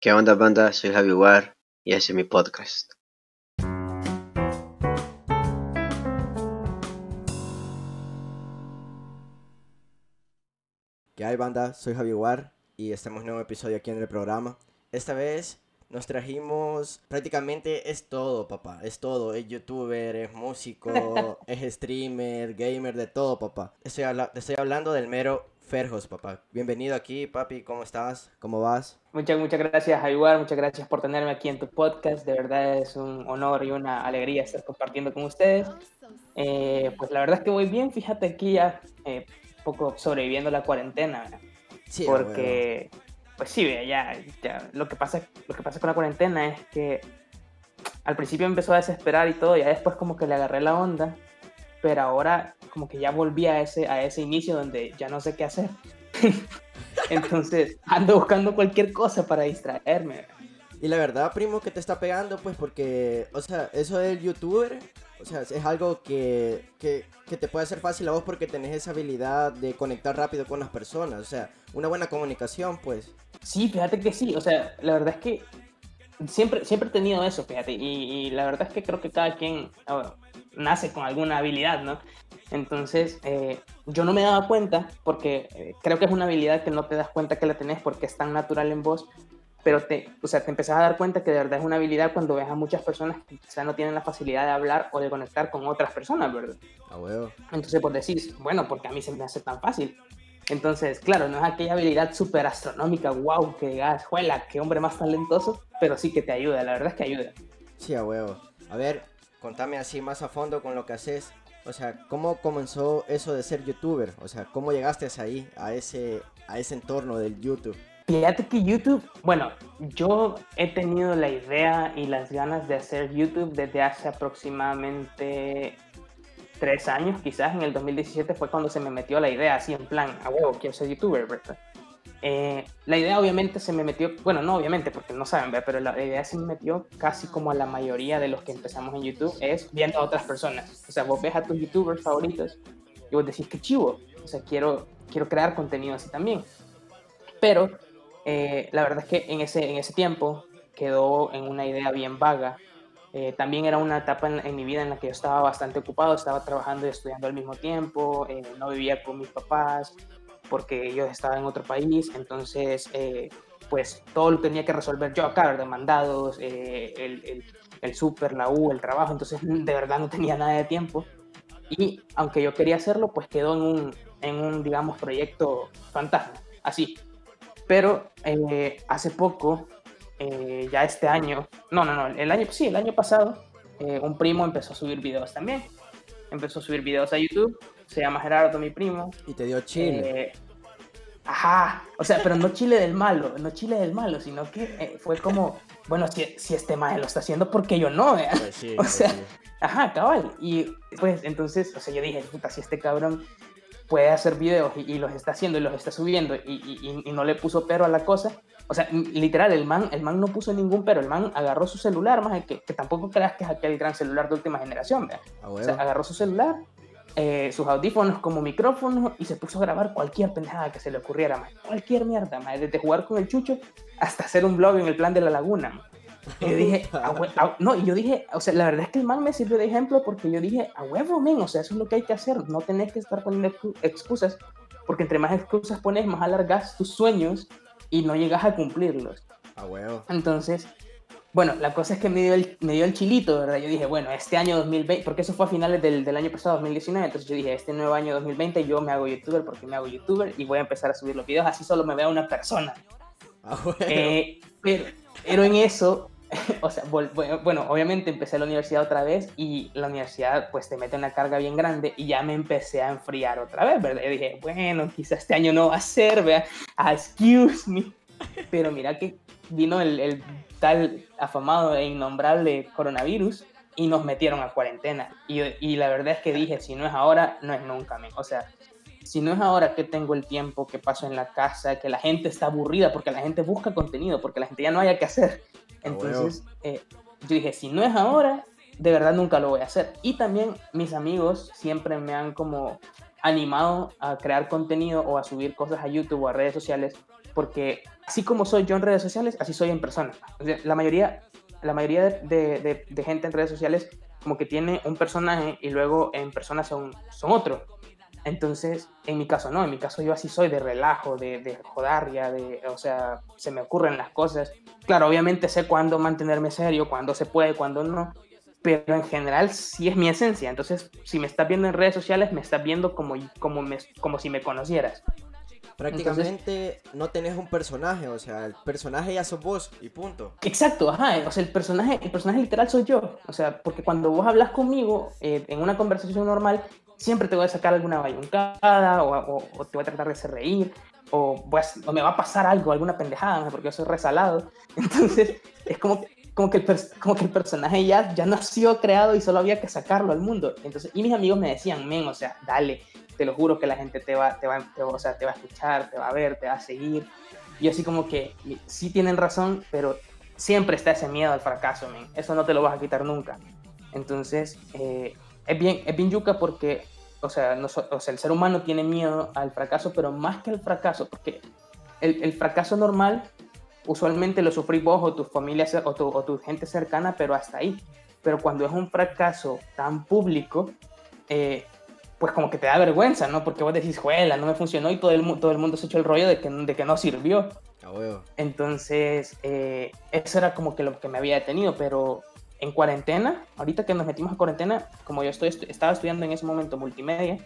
¿Qué onda, banda? Soy Javi War y ese es mi podcast. ¿Qué hay, banda? Soy Javi War y estamos en un nuevo episodio aquí en el programa. Esta vez nos trajimos prácticamente es todo, papá. Es todo. Es youtuber, es músico, es streamer, gamer, de todo, papá. Estoy, habla- estoy hablando del mero Ferjos, papá. Bienvenido aquí, papi. ¿Cómo estás? ¿Cómo vas? Muchas, muchas gracias, Javier. Muchas gracias por tenerme aquí en tu podcast. De verdad es un honor y una alegría estar compartiendo con ustedes. Eh, pues la verdad es que voy bien. Fíjate aquí ya eh, un poco sobreviviendo la cuarentena. ¿verdad? Sí. Porque, pues sí, vea, ya, ya, lo, que pasa, lo que pasa con la cuarentena es que al principio empezó a desesperar y todo, ya después como que le agarré la onda, pero ahora como que ya volví a ese, a ese inicio donde ya no sé qué hacer. Entonces ando buscando cualquier cosa para distraerme. Y la verdad, primo, que te está pegando, pues porque, o sea, eso del youtuber, o sea, es algo que, que, que te puede hacer fácil a vos porque tenés esa habilidad de conectar rápido con las personas, o sea, una buena comunicación, pues. Sí, fíjate que sí, o sea, la verdad es que siempre, siempre he tenido eso, fíjate, y, y la verdad es que creo que cada quien nace con alguna habilidad, ¿no? Entonces, eh, yo no me daba cuenta, porque eh, creo que es una habilidad que no te das cuenta que la tenés porque es tan natural en vos, pero te, o sea, te empezás a dar cuenta que de verdad es una habilidad cuando ves a muchas personas que quizá no tienen la facilidad de hablar o de conectar con otras personas, ¿verdad? A huevo. Entonces, pues decís, bueno, porque a mí se me hace tan fácil. Entonces, claro, no es aquella habilidad súper astronómica, wow, que digas, juela, qué hombre más talentoso, pero sí que te ayuda, la verdad es que ayuda. Sí, a huevo. A ver, contame así más a fondo con lo que haces. O sea, ¿cómo comenzó eso de ser youtuber? O sea, ¿cómo llegaste ahí, a ese, a ese entorno del YouTube? Fíjate que YouTube, bueno, yo he tenido la idea y las ganas de hacer YouTube desde hace aproximadamente tres años, quizás en el 2017 fue cuando se me metió la idea, así en plan, a huevo, quiero ser youtuber, ¿verdad? Eh, la idea obviamente se me metió, bueno, no obviamente porque no saben, ¿verdad? pero la idea se me metió casi como a la mayoría de los que empezamos en YouTube, es viendo a otras personas. O sea, vos ves a tus youtubers favoritos y vos decís que chivo, o sea, quiero, quiero crear contenido así también. Pero eh, la verdad es que en ese, en ese tiempo quedó en una idea bien vaga. Eh, también era una etapa en, en, mi vida en la que yo estaba bastante ocupado, estaba trabajando y estudiando al mismo tiempo, no vivía con mis papás porque yo estaba en otro país, entonces eh, pues todo lo tenía que resolver yo acá, ¿verdad? mandados, el, el, el súper, la U, el trabajo, entonces de verdad no tenía nada de tiempo. Y aunque yo quería hacerlo, pues quedó en un, en un digamos, proyecto fantasma, así. Pero eh, hace poco, eh, ya este año, no, no, no, el año, sí, el año pasado, eh, un primo empezó a subir videos también. Empezó a subir videos a YouTube, se llama Gerardo, mi primo. Y te dio chile. ajá, o sea, pero no chile del malo, no chile del malo, sino que fue como, bueno, si, si este maje lo está haciendo, ¿por qué yo no? Pues sí, o pues sea, sí. ajá, cabal. Y pues entonces, o sea, yo dije, puta, si este cabrón puede hacer videos y, y, los está haciendo y los está subiendo y, y, y, no le puso pero a la cosa. O sea, literal, el man, el man no puso ningún pero, el man agarró su celular, más que, que tampoco creas que es aquel gran celular de última generación, ¿verdad? Ah, O sea, agarró su celular, eh, sus audífonos como micrófonos y se puso a grabar cualquier pendejada que se le ocurriera, más cualquier mierda, más desde jugar con el chucho hasta hacer un blog en el plan de la laguna. Man. Y yo dije, a hue- a- no, y yo dije, o sea, la verdad es que el man me sirvió de ejemplo porque yo dije, a huevo, men, o sea, eso es lo que hay que hacer, no tenés que estar poniendo excu- excusas, porque entre más excusas pones, más alargas tus sueños y no llegas a cumplirlos. A huevo. Entonces, bueno, la cosa es que me dio el, me dio el chilito, ¿verdad? Yo dije, bueno, este año 2020, porque eso fue a finales del, del año pasado, 2019, entonces yo dije, este nuevo año 2020 yo me hago youtuber porque me hago youtuber y voy a empezar a subir los videos, así solo me vea una persona. A huevo. Eh, pero, pero en eso, o sea, bueno, bueno, obviamente empecé la universidad otra vez y la universidad pues te mete una carga bien grande y ya me empecé a enfriar otra vez, ¿verdad? Yo dije, bueno, quizás este año no va a ser, vea, ah, excuse me. Pero mira que vino el, el tal afamado e innombrable coronavirus y nos metieron a cuarentena. Y, y la verdad es que dije, si no es ahora, no es nunca, men. O sea, si no es ahora que tengo el tiempo que paso en la casa, que la gente está aburrida, porque la gente busca contenido, porque la gente ya no haya que hacer. Entonces, eh, yo dije, si no es ahora, de verdad nunca lo voy a hacer. Y también mis amigos siempre me han como animado a crear contenido o a subir cosas a YouTube o a redes sociales porque así como soy yo en redes sociales, así soy en persona. O sea, la mayoría, la mayoría de, de, de, gente en redes sociales como que tiene un personaje y luego en persona son, son otro. Entonces, en mi caso no, en mi caso yo así soy de relajo, de, de jodaria, de, o sea, se me ocurren las cosas. Claro, obviamente sé cuándo mantenerme serio, cuándo se puede, cuándo no, pero en general sí es mi esencia. Entonces, si me estás viendo en redes sociales, me estás viendo como, como, me, como si me conocieras. Prácticamente no tenés un personaje, o sea, el personaje ya sos vos y punto. Exacto, ajá, o sea, el personaje, el personaje literal soy yo, o sea, porque cuando vos hablas conmigo eh, en una conversación normal, siempre te voy a sacar alguna bayuncada o, o, te voy a tratar de hacer reír o, o, me va a pasar algo, alguna pendejada, porque yo soy resalado. Entonces, es como, como, que, el como que el personaje ya, ya nació creado y solo había que sacarlo al mundo. Entonces, y mis amigos me decían, men, o sea, dale, te lo juro que la gente te va, te va, o sea, te va a escuchar, te va a ver, te va a seguir. Y así como que sí tienen razón, pero siempre está ese miedo al fracaso, men. Eso no te lo vas a quitar nunca. Entonces, eh, es bien, es bien yuca porque, o sea, no, o sea, el ser humano tiene miedo al fracaso, pero más que al fracaso, porque el, el fracaso normal usualmente lo sufrís vos o tu familia o tu, o tu, gente cercana, pero hasta ahí. Pero cuando es un fracaso tan público, eh, pues como que te da vergüenza, ¿no? Porque vos decís, juela, no me funcionó y todo el, todo el mundo se echó el rollo de que, de que no sirvió. Entonces, eh, eso era como que lo que me había detenido, pero en cuarentena, ahorita que nos metimos a cuarentena, como yo estoy, estaba estudiando en ese momento multimedia,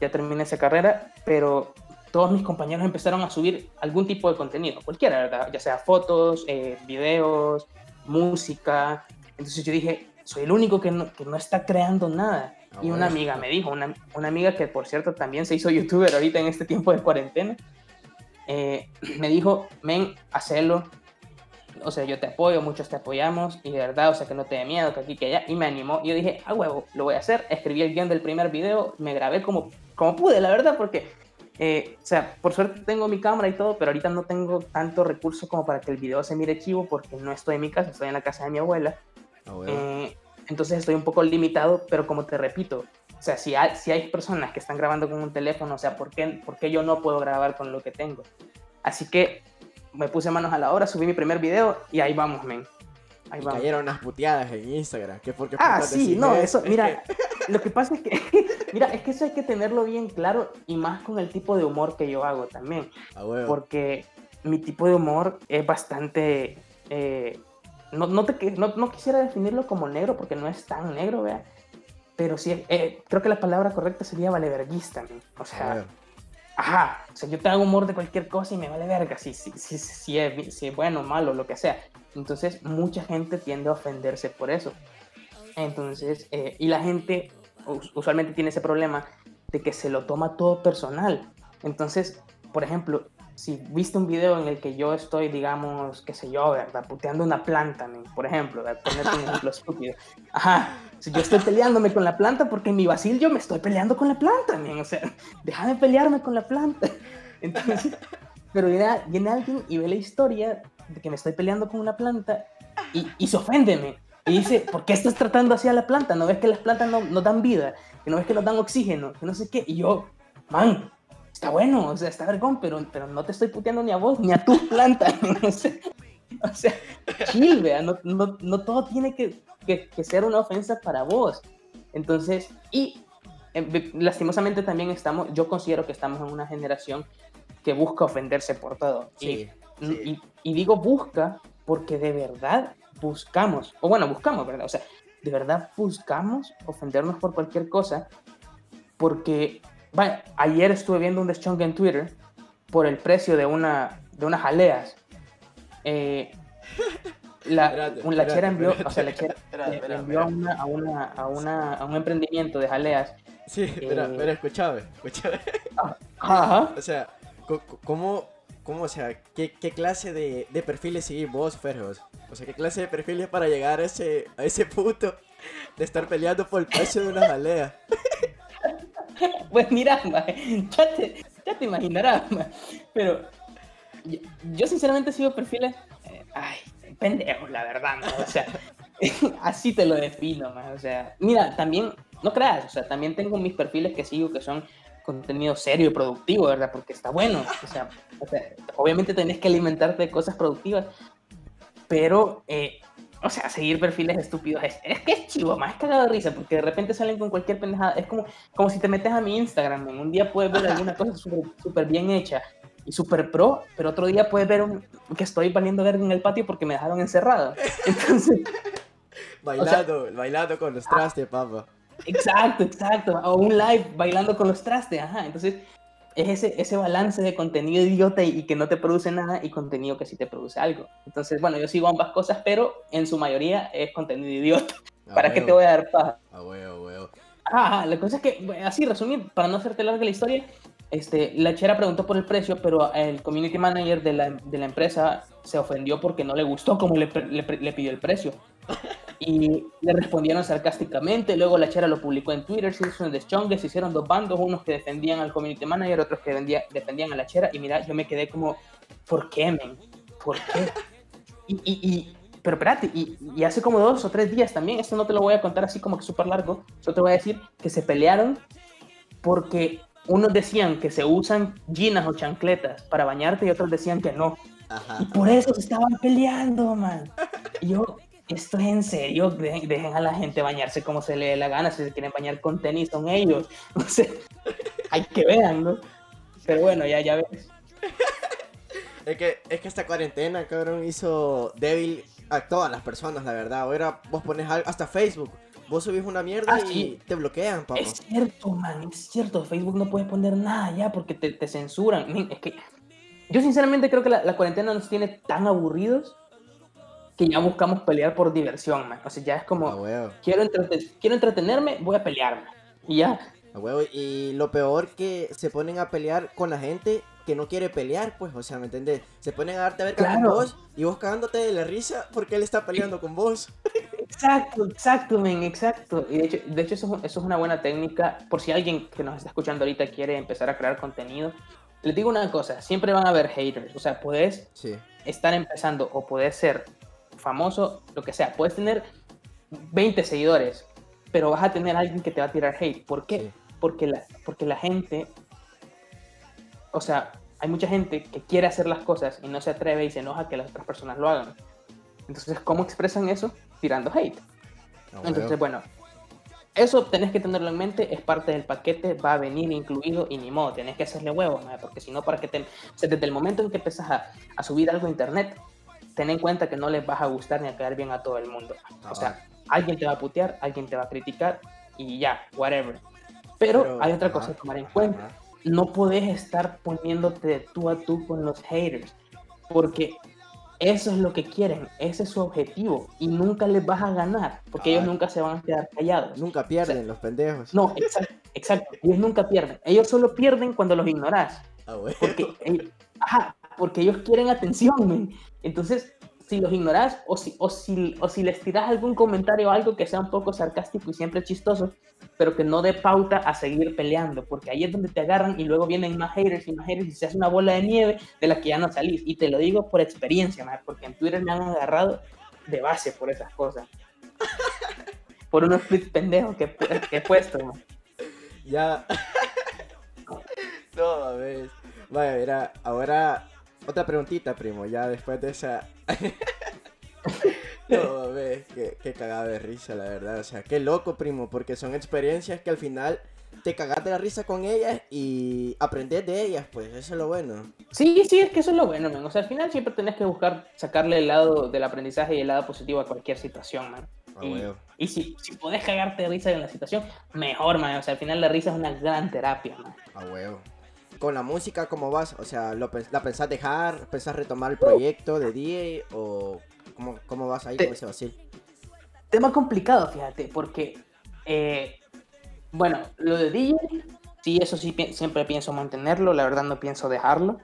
ya terminé esa carrera, pero todos mis compañeros empezaron a subir algún tipo de contenido, cualquiera, ¿verdad? Ya sea fotos, eh, videos, música. Entonces yo dije, soy el único que no, que no está creando nada. Ah, y una amiga me dijo, una, una, amiga que por cierto también se hizo youtuber ahorita en este tiempo de cuarentena, eh, me dijo, men, hacelo, o sea, yo te apoyo, muchos te apoyamos, y de verdad, o sea, que no te dé miedo, que aquí, que allá, y me animó, y yo dije, a huevo, lo voy a hacer, escribí el guion del primer video, me grabé como, como pude, la verdad, porque, eh, o sea, por suerte tengo mi cámara y todo, pero ahorita no tengo tanto recurso como para que el video se mire chivo, porque no estoy en mi casa, estoy en la casa de mi abuela, eh, entonces estoy un poco limitado, pero como te repito, o sea, si hay, si hay personas que están grabando con un teléfono, o sea, ¿por qué, ¿por qué yo no puedo grabar con lo que tengo? Así que me puse manos a la obra, subí mi primer video y ahí vamos, men. Ahí vamos. Cayeron unas puteadas en Instagram. ¿Qué porque ah, sí, no, eso, mira, lo que pasa es que, mira, es que eso hay que tenerlo bien claro y más con el tipo de humor que yo hago también. Porque mi tipo de humor es bastante, eh, no, no, te, no, no, quisiera definirlo como negro porque no es tan negro, vea. Pero sí, eh, creo que la palabra correcta sería valeverguista, o sea, ajá, o sea, yo te hago humor de cualquier cosa y me vale verga, si, si, si, si, es, si es bueno, malo, lo que sea. Entonces, mucha gente tiende a ofenderse por eso. Entonces, eh, y la gente usualmente tiene ese problema de que se lo toma todo personal. Entonces, por ejemplo, si viste un video en el que yo estoy, digamos, qué sé yo, ¿verdad? Puteando una planta, por ejemplo, de ponerte un ejemplo estúpido. Ajá, si yo estoy peleándome con la planta porque en mi vacil yo me estoy peleando con la planta, man. o sea, déjame pelearme con la planta. Entonces, pero viene, viene, alguien y ve la historia de que me estoy peleando con una planta y, y se ofende, Y dice, ¿por qué estás tratando así a la planta? ¿No ves que las plantas no, no dan vida? ¿Que no ves que nos dan oxígeno? Que no sé qué. Y yo, man, está bueno, o sea, está vergón, pero, pero no te estoy puteando ni a vos ni a tu planta. o sea, o sea chill, vea, no, no, no, todo tiene que, que, ser una ofensa para vos. Entonces, y eh, lastimosamente también estamos, yo considero que estamos en una generación que busca ofenderse por todo. y, Y, y, digo busca porque de verdad buscamos, o bueno, buscamos, ¿verdad? O sea, de verdad buscamos ofendernos por cualquier cosa porque Vaya, ayer estuve viendo un deschongue en Twitter por el precio de una de unas jaleas. Eh, la, la chera envió, o sea, la chera envió a, una, a, una, a, una, a, un emprendimiento de jaleas. Sí, pero, eh, pero escúchame, escúchame. Ajá. O sea, ¿cómo, cómo o sea, qué, qué clase de, de perfiles seguís vos, Ferros? O sea, ¿qué clase de perfiles para llegar a ese, a ese punto de estar peleando por el precio de una jalea? pues mira, ya, te, ya te imaginarás, pero yo, sinceramente sigo perfiles, eh, ay, pendejo, la verdad, o sea, así te lo defino, o sea, mira, también, no creas, o sea, también tengo mis perfiles que sigo que son contenido serio y productivo, ¿verdad? Porque está bueno. O sea, obviamente tenés que alimentarte de cosas productivas, pero, eh, o sea, seguir perfiles estúpidos es, es que es chivo, más cagado de risa, porque de repente salen con cualquier pendejada. Es como, como si te metes a mi Instagram, en un día puedes ver alguna cosa súper bien hecha y súper pro, pero otro día puedes ver un, que estoy valiendo verde en el patio porque me dejaron encerrado. Entonces. bailando, bailando con los trastes, papá. Exacto, exacto. O un live bailando con los trastes, ajá. Entonces, es ese, ese balance de contenido idiota y, que no te produce nada y contenido que sí te produce algo. Entonces, bueno, yo sigo ambas cosas, pero en su mayoría es contenido idiota. ¿Para qué te voy a dar paja? Ah, huevo, huevo. Ajá, la cosa es que, así resumir, para no hacerte larga la historia, este, la chera preguntó por el precio, pero el community manager de la, de la empresa se ofendió porque no le gustó cómo le, le, le pidió el precio. Y le respondieron sarcásticamente. Luego la chera lo publicó en Twitter. Se hizo un deschongue. Se hicieron dos bandos: unos que defendían al community manager, otros que vendía, defendían a la chera. Y mira, yo me quedé como, ¿por qué, men? ¿Por qué? Y, y, y pero espérate, y, y, hace como dos o tres días también, esto no te lo voy a contar así como que súper largo, solo te voy a decir que se pelearon porque unos decían que se usan ginas o chancletas para bañarte y otros decían que no. Y por eso se estaban peleando, man. Y yo, esto es en serio, dejen, a la gente bañarse como se le dé la gana, si se quieren bañar con tenis son ellos, no sé, hay que vean, ¿no? Pero bueno, ya, ya ves. Es que, es que esta cuarentena, cabrón, hizo débil a todas las personas, la verdad. Ahora vos pones algo, hasta Facebook, vos subís una mierda ah, y te bloquean, papá. Es cierto, man, es cierto, Facebook no puedes poner nada ya porque te, te censuran. Es que yo sinceramente creo que la, la cuarentena nos tiene tan aburridos que ya buscamos pelear por diversión, man. O sea, ya es como, ah, quiero, quiero entretenerme, voy a pelearme. Y ya. A huevo. Y lo peor que se ponen a pelear con la gente que no quiere pelear, pues, o sea, ¿me entiendes? Se ponen a darte a ver con vos y vos cagándote de la risa porque él está peleando con vos. Exacto, exacto, men, exacto. Y de hecho, de hecho eso, eso es una buena técnica por si alguien que nos está escuchando ahorita quiere empezar a crear contenido. Les digo una cosa, siempre van a haber haters, o sea, puedes estar empezando o puedes ser famoso, lo que sea. Puedes tener 20 seguidores, pero vas a tener alguien que te va a tirar hate. ¿Por qué? Porque, la, porque la gente, o sea, hay mucha gente que quiere hacer las cosas y no se atreve y se enoja que las otras personas lo hagan. Entonces, ¿cómo expresan eso? Tirando hate. Entonces, bueno, eso tenés que tenerlo en mente, es parte del paquete, va a venir incluido y ni modo, tenés que hacerle huevo, porque si no, para que te... desde el momento en que empiezas a, a, subir algo a internet, ten en cuenta que no les vas a gustar ni a quedar bien a todo el mundo. o sea, alguien te va a putear, alguien te va a criticar y ya, whatever. Pero, hay otra cosa a tomar en cuenta. No puedes estar poniéndote tú a tú con los haters, porque eso es lo que quieren, ese es su objetivo y nunca les vas a ganar, porque ellos nunca se van a quedar callados. Nunca pierden los pendejos. No, exacto, exacto, ellos nunca pierden. Ellos solo pierden cuando los ignoras. Ah, porque, ajá, porque ellos quieren atención, entonces, si los ignoras o si, o, si, o si les tiras algún comentario o algo que sea un poco sarcástico y siempre chistoso, pero que no dé pauta a seguir peleando, porque ahí es donde te agarran y luego vienen más haters y más haters y se hace una bola de nieve de la que ya no salís. Y te lo digo por experiencia, porque en Twitter me han agarrado de base por esas cosas. por unos tweets pendejos que, he puesto. Ya. no, a ver. Vaya, mira, ahora otra preguntita, primo, ya después de esa... no, ves, qué, qué cagada de risa, la verdad. O sea, qué loco, primo, porque son experiencias que al final te cagas de la risa con ellas y aprendes de ellas, pues, eso es lo bueno. Sí, sí, es que eso es lo bueno, man. O sea, al final siempre tenés que buscar sacarle el lado del aprendizaje y el lado positivo a cualquier situación, man. Ah, y, si, si podés cagarte de risa en la situación, mejor, man. O sea, al final la risa es una gran terapia, man. A huevo con la música, ¿cómo vas? O sea, ¿lo, ¿la pensás dejar? ¿Pensás retomar el proyecto de DJ? ¿O cómo, cómo vas ahí con ese vacío? Tema complicado, fíjate, porque, eh, bueno, lo de DJ, sí, eso sí, siempre pienso mantenerlo, la verdad no pienso dejarlo,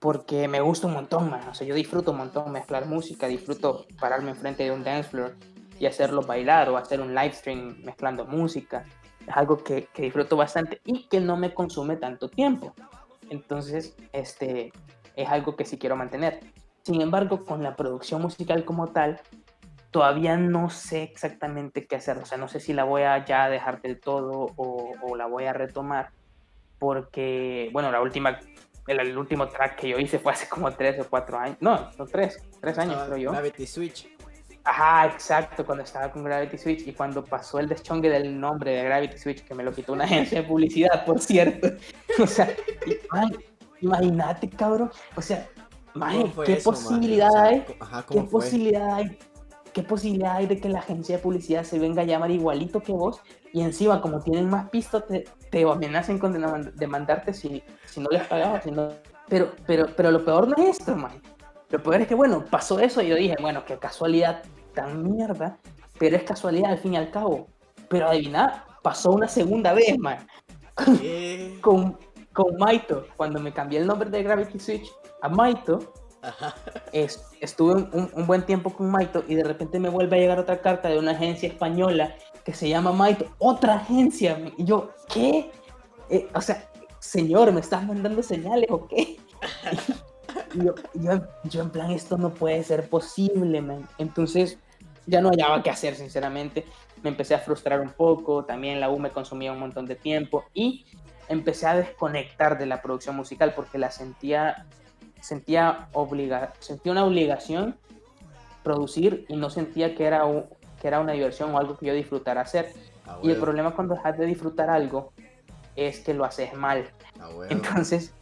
porque me gusta un montón, man. O sea, yo disfruto un montón mezclar música, disfruto pararme enfrente de un dance floor y hacerlo bailar o hacer un live stream mezclando música es algo que, que, disfruto bastante y que no me consume tanto tiempo. Entonces, este, es algo que sí quiero mantener. Sin embargo, con la producción musical como tal, todavía no sé exactamente qué hacer. O sea, no sé si la voy a ya dejar del todo o, o la voy a retomar. porque, bueno, la última, el, el último track que yo hice fue hace como tres o cuatro años, no, no tres, tres años Estaba creo yo. Gravity Switch. Ajá, exacto, cuando estaba con Gravity Switch y cuando pasó el deschongue del nombre de Gravity Switch, que me lo quitó una agencia de publicidad, por cierto. O sea, imagínate, cabrón. O sea, man, ¿Cómo fue ¿qué eso, posibilidad O sea, hay? Ajá, ¿Qué posibilidad hay? ¿Qué posibilidad hay de que la agencia de publicidad se venga a llamar igualito que vos y encima como tienen más pistas te, te amenacen con deman- demandarte si, si no les pagabas? Si no... pero, pero, pero lo peor no es esto, man. Lo peor es que, bueno, pasó eso y yo dije, bueno, qué casualidad tan mierda, pero es casualidad al fin y al cabo. Pero adivina, pasó una segunda vez, man con, con Maito, cuando me cambié el nombre de Gravity Switch a Maito, Ajá. es- estuve un, un- un buen tiempo con Maito y de repente me vuelve a llegar otra carta de una agencia española que se llama Maito, otra agencia. Y yo, ¿qué? Eh, o sea, señor, ¿me estás mandando señales o qué? Y yo, yo, yo en plan, esto no puede ser posible, man. Entonces, ya no hallaba qué hacer, sinceramente. Me empecé a frustrar un poco, también la U me consumía un montón de tiempo y empecé a desconectar de la producción musical porque la sentía, sentía, obliga, sentía una obligación producir y no sentía que era, un- que era una diversión o algo que yo disfrutara hacer. A Y el problema cuando dejas de disfrutar algo es que lo haces mal. a huevo. Entonces,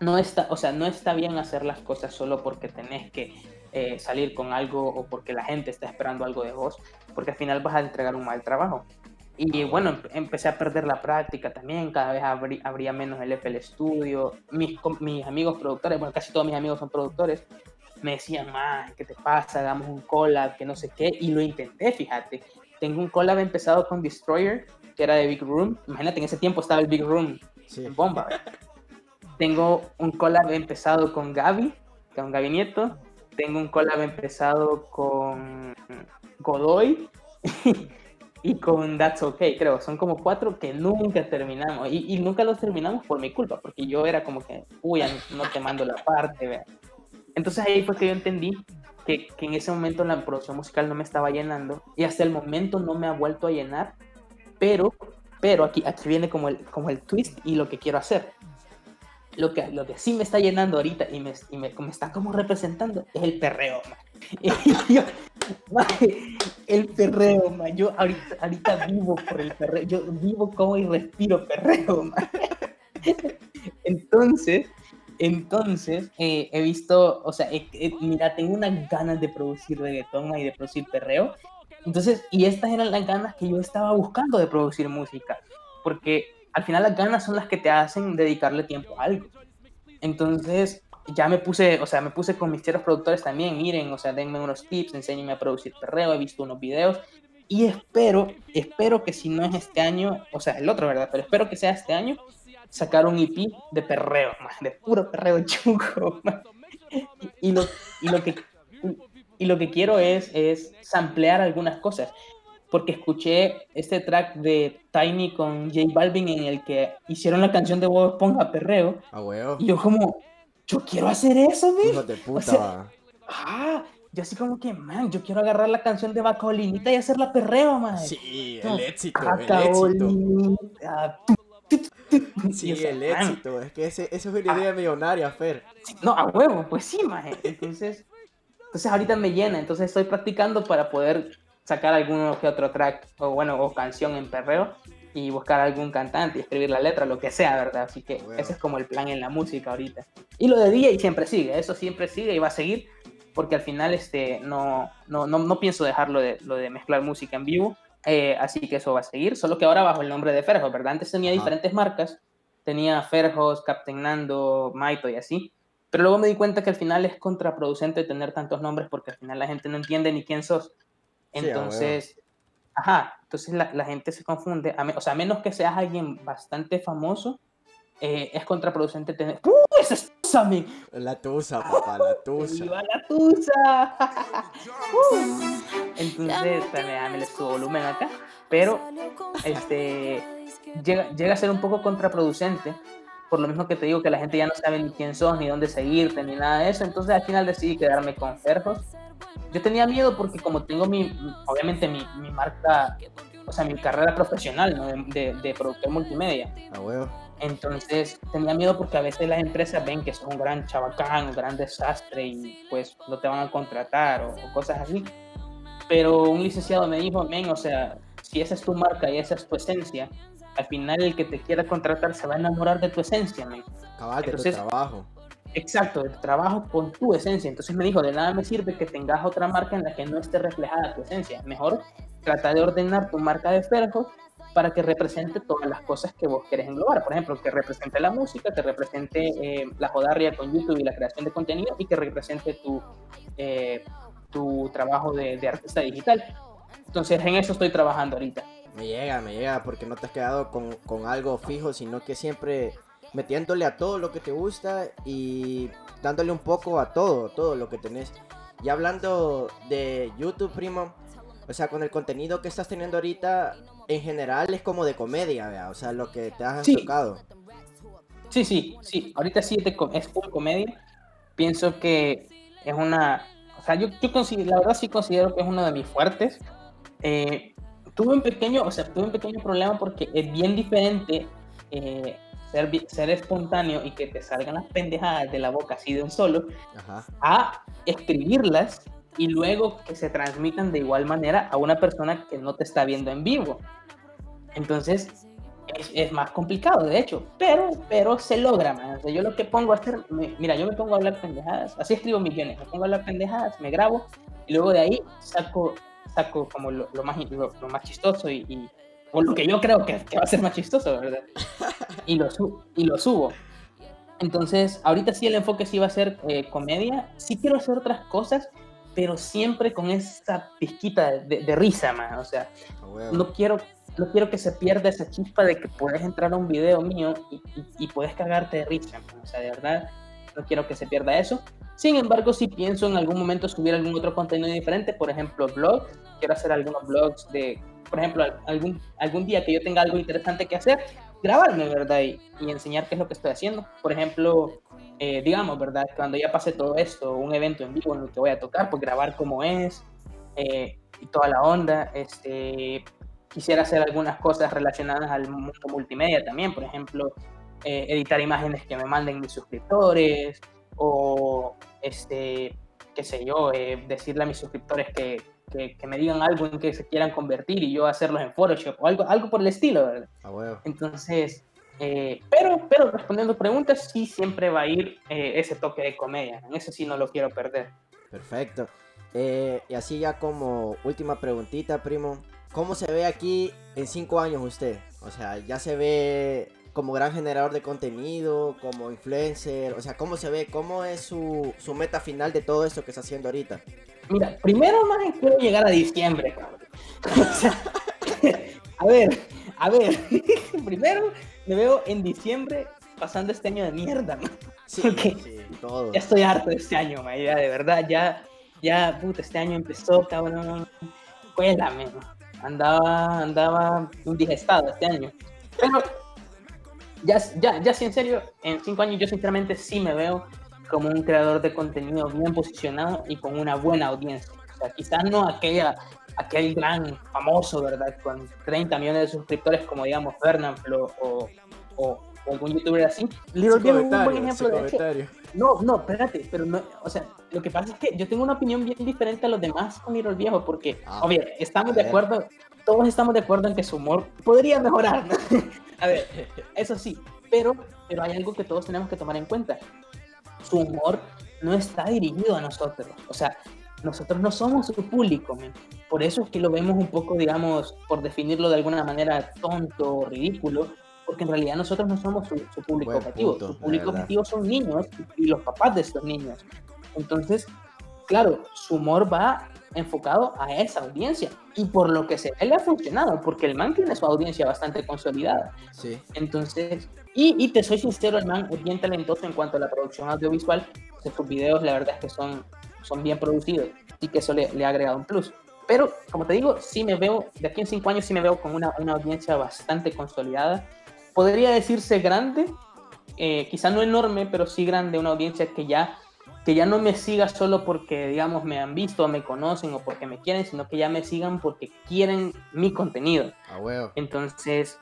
no está, o sea, no está bien hacer las cosas solo porque tenés que eh, salir con algo o porque la gente está esperando algo de vos, porque al final vas a entregar un mal trabajo. Y bueno, em- empecé a perder la práctica también, cada vez abrí- abría menos el FL Studio. Mis, mis amigos productores, bueno, casi todos mis amigos son productores, me decían, más, ¿qué te pasa? Hagamos un collab, que no sé qué, y lo intenté, fíjate. Tengo un collab empezado con Destroyer, que era de Big Room. Imagínate, en ese tiempo estaba el Big Room Sí. en bomba. Tengo un collab empezado con Gaby, con Gaby Nieto. Tengo un collab empezado con Godoy y con That's Okay, creo. Son como cuatro que nunca terminamos. Y, y nunca los terminamos por mi culpa, porque yo era como que, uy, no te mando la parte. vea. Entonces ahí fue que yo entendí que, que en ese momento la producción musical no me estaba llenando y hasta el momento no me ha vuelto a llenar, pero, pero aquí, aquí viene como el, como el twist y lo que quiero hacer. Lo que, lo que sí me está llenando ahorita y me, y me, me está como representando es el perreo, man. Yo, man, el perreo, man. Yo ahorita, ahorita vivo por el perreo. Yo vivo como y respiro perreo, man. Entonces, entonces, eh, he visto, o sea, eh, eh, mira, tengo unas ganas de producir reggaetón y de producir perreo. Entonces, y estas eran las ganas que yo estaba buscando de producir música. Porque al final las ganas son las que te hacen dedicarle tiempo a algo. Entonces, ya me puse, o sea, me puse con mis tierras productores también, miren, o sea, denme unos tips, enséñenme a producir perreo, he visto unos videos y espero, espero que si no es este año, o sea, el otro, ¿verdad? Pero espero que sea este año, sacar un EP de perreo, de puro perreo chungo. Y, y lo, y lo que y lo que quiero es, es samplear algunas cosas. Porque escuché este track de Tiny con J Balvin en el que hicieron la canción de Bob Esponja Perreo. A huevo. Y yo como, yo quiero hacer eso, ¿ves? Hijo de puta. sea, Ah, yo así como que, man, yo quiero agarrar la canción de Bacaolinita y hacerla perreo, man. sí, el éxito, el éxito. Sí, Y, o sea, el man, éxito. Es que ese, eso es una idea millonaria, Fer. No, a huevo, pues sí, maje. Entonces, entonces ahorita me llena, entonces estoy practicando para poder sacar alguno que otro track, o bueno, o canción en perreo, y buscar algún cantante y escribir la letra, lo que sea, ¿verdad? Así que Huevo. ese es como el plan en la música ahorita. Y lo de DJ siempre sigue, eso siempre sigue y va a seguir, porque al final este, no, no, no, no pienso dejarlo de, lo de mezclar música en vivo, eh, así que eso va a seguir, solo que ahora bajo el nombre de Ferjos, ¿verdad? Antes tenía Ajá. diferentes marcas, tenía Ferjos, Captain Nando, Maito y así, pero luego me di cuenta que al final es contraproducente tener tantos nombres porque al final la gente no entiende ni quién sos. Sí. Entonces, ajá, entonces la, la gente se confunde. A me- o sea, a menos que seas alguien bastante famoso, eh, es contraproducente tener. ¡Uh! ¡Esa es tusa! La tusa, papá, la tusa. ¡Viva la tusa! Uh. Entonces, le subo volumen acá. Pero, este, llega, llega a ser un poco contraproducente. Por lo mismo que te digo que la gente ya no sabe ni quién sos, ni dónde seguirte, ni nada de eso. Entonces al final decidí quedarme con Ferjos. Yo tenía miedo porque como tengo mi, obviamente mi, mi marca o sea, mi carrera profesional ¿no? de, de, productor multimedia. A huevo. Entonces tenía miedo porque a veces las empresas ven que sos un gran chabacán, un gran desastre y pues no te van a contratar o, cosas así. Pero un licenciado me dijo, men, o sea, si esa es tu marca y esa es tu esencia, al final el que te quiera contratar se va a enamorar de tu esencia, men. Cabal, de tu trabajo. Exacto, tu trabajo con tu esencia. Entonces me dijo, de nada me sirve que tengas otra marca en la que no esté reflejada tu esencia. Mejor trata de ordenar tu marca de Ferjo para que represente todas las cosas que vos querés englobar. Por ejemplo, que represente la música, que represente eh, la jodarria con YouTube y la creación de contenido y que represente tu, eh, tu trabajo de, de, artista digital. Entonces, en eso estoy trabajando ahorita. Me llega, me llega, porque no te has quedado con, con algo fijo, sino que siempre metiéndole a todo lo que te gusta y dándole un poco a todo, todo lo que tenés. Y hablando de YouTube, primo, o sea, con el contenido que estás teniendo ahorita, en general es como de comedia, ¿vea? o sea, lo que te has tocado. Sí, sí, sí, ahorita sí es, de, es comedia. Pienso que es una, o sea, yo, yo considero, la verdad sí considero que es uno de mis fuertes. Eh, tuve un pequeño, o sea, tuve un pequeño problema porque es bien diferente eh, ser, ser, espontáneo y que te salgan las pendejadas de la boca así de un solo, a escribirlas y luego que se transmitan de igual manera a una persona que no te está viendo en vivo. Entonces, es, es más complicado, de hecho, pero, pero se logra, man. O sea, yo lo que pongo a hacer, mira, yo me pongo a hablar pendejadas, así escribo millones, me pongo a hablar pendejadas, me grabo, y luego de ahí saco, saco como lo, lo más, lo, más chistoso y, y, o lo que yo creo que, que, va a ser más chistoso, ¿verdad? Y lo, y lo subo. Entonces, ahorita sí el enfoque sí va a ser eh, comedia. Sí quiero hacer otras cosas, pero siempre con esa pizquita de, risa, man. O sea, no, quiero, no quiero que se pierda esa chispa de que puedes entrar a un video mío y, y, puedes cagarte de risa, man. O sea, de verdad, no quiero que se pierda eso. Sin embargo, si pienso en algún momento subir algún otro contenido diferente, por ejemplo, blogs, quiero hacer algunos blogs de, por ejemplo, algún, algún día que yo tenga algo interesante que hacer, grabarme, ¿verdad? Y, enseñar qué es lo que estoy haciendo. Por ejemplo, eh, digamos, ¿verdad? Cuando ya pase todo esto, un evento en vivo en el que voy a tocar, pues grabar cómo es eh, y toda la onda. Este, quisiera hacer algunas cosas relacionadas al mundo multimedia también, por ejemplo, eh, editar imágenes que me manden mis suscriptores o, este, qué sé yo, decirle a mis suscriptores que, que, me digan algo en que se quieran convertir y yo hacerlos en Photoshop o algo, algo por el estilo, ¿verdad? Ah, Entonces, eh, pero, pero respondiendo preguntas, sí siempre va a ir eh, ese toque de comedia. En eso sí no lo quiero perder. Perfecto. Eh, y así ya como última preguntita, primo. ¿Cómo se ve aquí en cinco años usted? O sea, ya se ve como gran generador de contenido, como influencer. O sea, ¿cómo se ve? ¿Cómo es su, su meta final de todo esto que está haciendo ahorita? Mira, primero más quiero llegar a diciembre, cabrón. O sea, a ver, a ver. primero me veo en diciembre pasando este año de mierda, ¿no? Sí, sí, todo. Ya estoy harto de este año, man, ya de verdad, ya, ya, puta, este año empezó, cabrón, cuélame, andaba, andaba indigestado este año. Pero, ya, ya, ya sí, en serio, en cinco años yo sinceramente sí me veo como un creador de contenido bien posicionado y con una buena audiencia. O sea, quizás no aquella, aquel gran famoso, ¿verdad? Con 30 millones de suscriptores como digamos Fernando o, o, algún youtuber así. Little Viejo es un buen ejemplo de eso. No, no, espérate, pero no, o sea, lo que pasa es que yo tengo una opinión bien diferente a los demás con Little Viejo porque, ah, obvio, estamos de acuerdo, todos estamos de acuerdo en que su humor podría mejorar. A ver, eso sí, pero, pero hay algo que todos tenemos que tomar en cuenta. Su humor no está dirigido a nosotros. O sea, nosotros no somos su público, por eso es que lo vemos un poco, digamos, por definirlo de alguna manera tonto o ridículo, porque en realidad nosotros no somos su, público objetivo, su público objetivo son niños y los papás de estos niños. Entonces, claro, su humor va enfocado a esa audiencia y por lo que se ve le ha funcionado, porque el man tiene su audiencia bastante consolidada. Sí. Entonces, y, y te soy sincero, el man es bien talentoso en cuanto a la producción audiovisual, sus videos la verdad es que son son bien producidos y que eso le, le, ha agregado un plus. Pero, como te digo, sí me veo, de aquí en cinco años sí me veo con una, una audiencia bastante consolidada. Podría decirse grande, eh, quizá no enorme, pero sí grande, una audiencia que ya que ya no me siga solo porque, digamos, me han visto o me conocen o porque me quieren, sino que ya me sigan porque quieren mi contenido. Ah, huevo. Entonces,